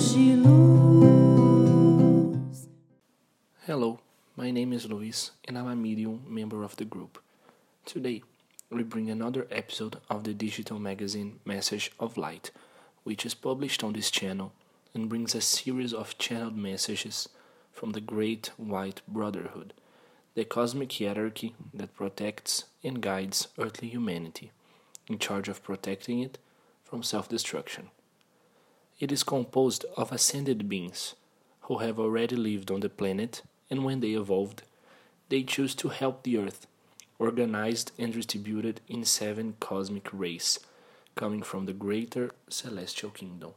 de luz. Hello, my name is Luis and I'm a medium member of the group. Today, we bring another episode of the digital magazine Message of Light, which is published on this channel and brings a series of channeled messages from the Great White Brotherhood, the cosmic hierarchy that protects and guides earthly humanity, in charge of protecting it from self destruction. It is composed of ascended beings who have already lived on the planet, and when they evolved, they chose to help the Earth, organized and distributed in seven cosmic rays, coming from the greater celestial kingdom.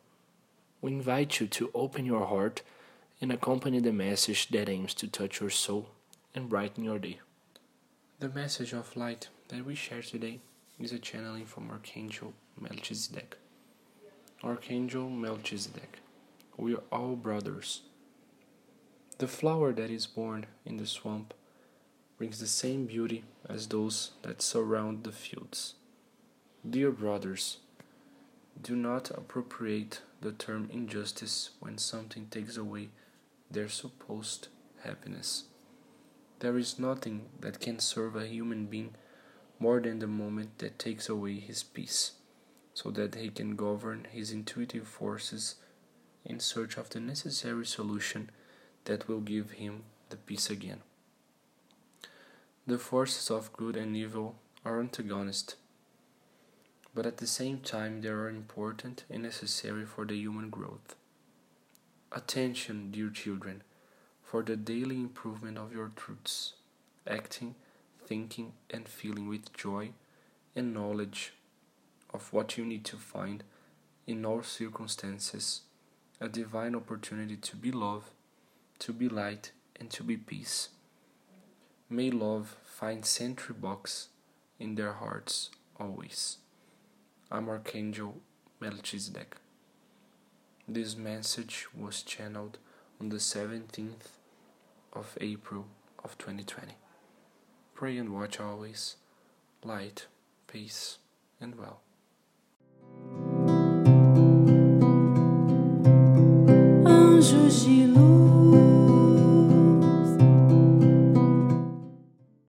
We invite you to open your heart and accompany the message that aims to touch your soul and brighten your day. The message of light that we share today is a channeling from Archangel Melchizedek. Archangel Melchizedek, we are all brothers. The flower that is born in the swamp brings the same beauty as those that surround the fields. Dear brothers, do not appropriate the term injustice when something takes away their supposed happiness. There is nothing that can serve a human being more than the moment that takes away his peace, so that he can govern his intuitive forces in search of the necessary solution that will give him the peace again. The forces of good and evil are antagonist but at the same time they are important and necessary for the human growth. Attention, dear children, for the daily improvement of your truths, acting, thinking, and feeling with joy and knowledge of what you need to find in all circumstances a divine opportunity to be love, to be light, and to be peace. May love find sentry box in their hearts always. I'm Archangel Melchizedek. This message was channeled on the 17th of April of 2020. Pray and watch always. Light, peace, and well.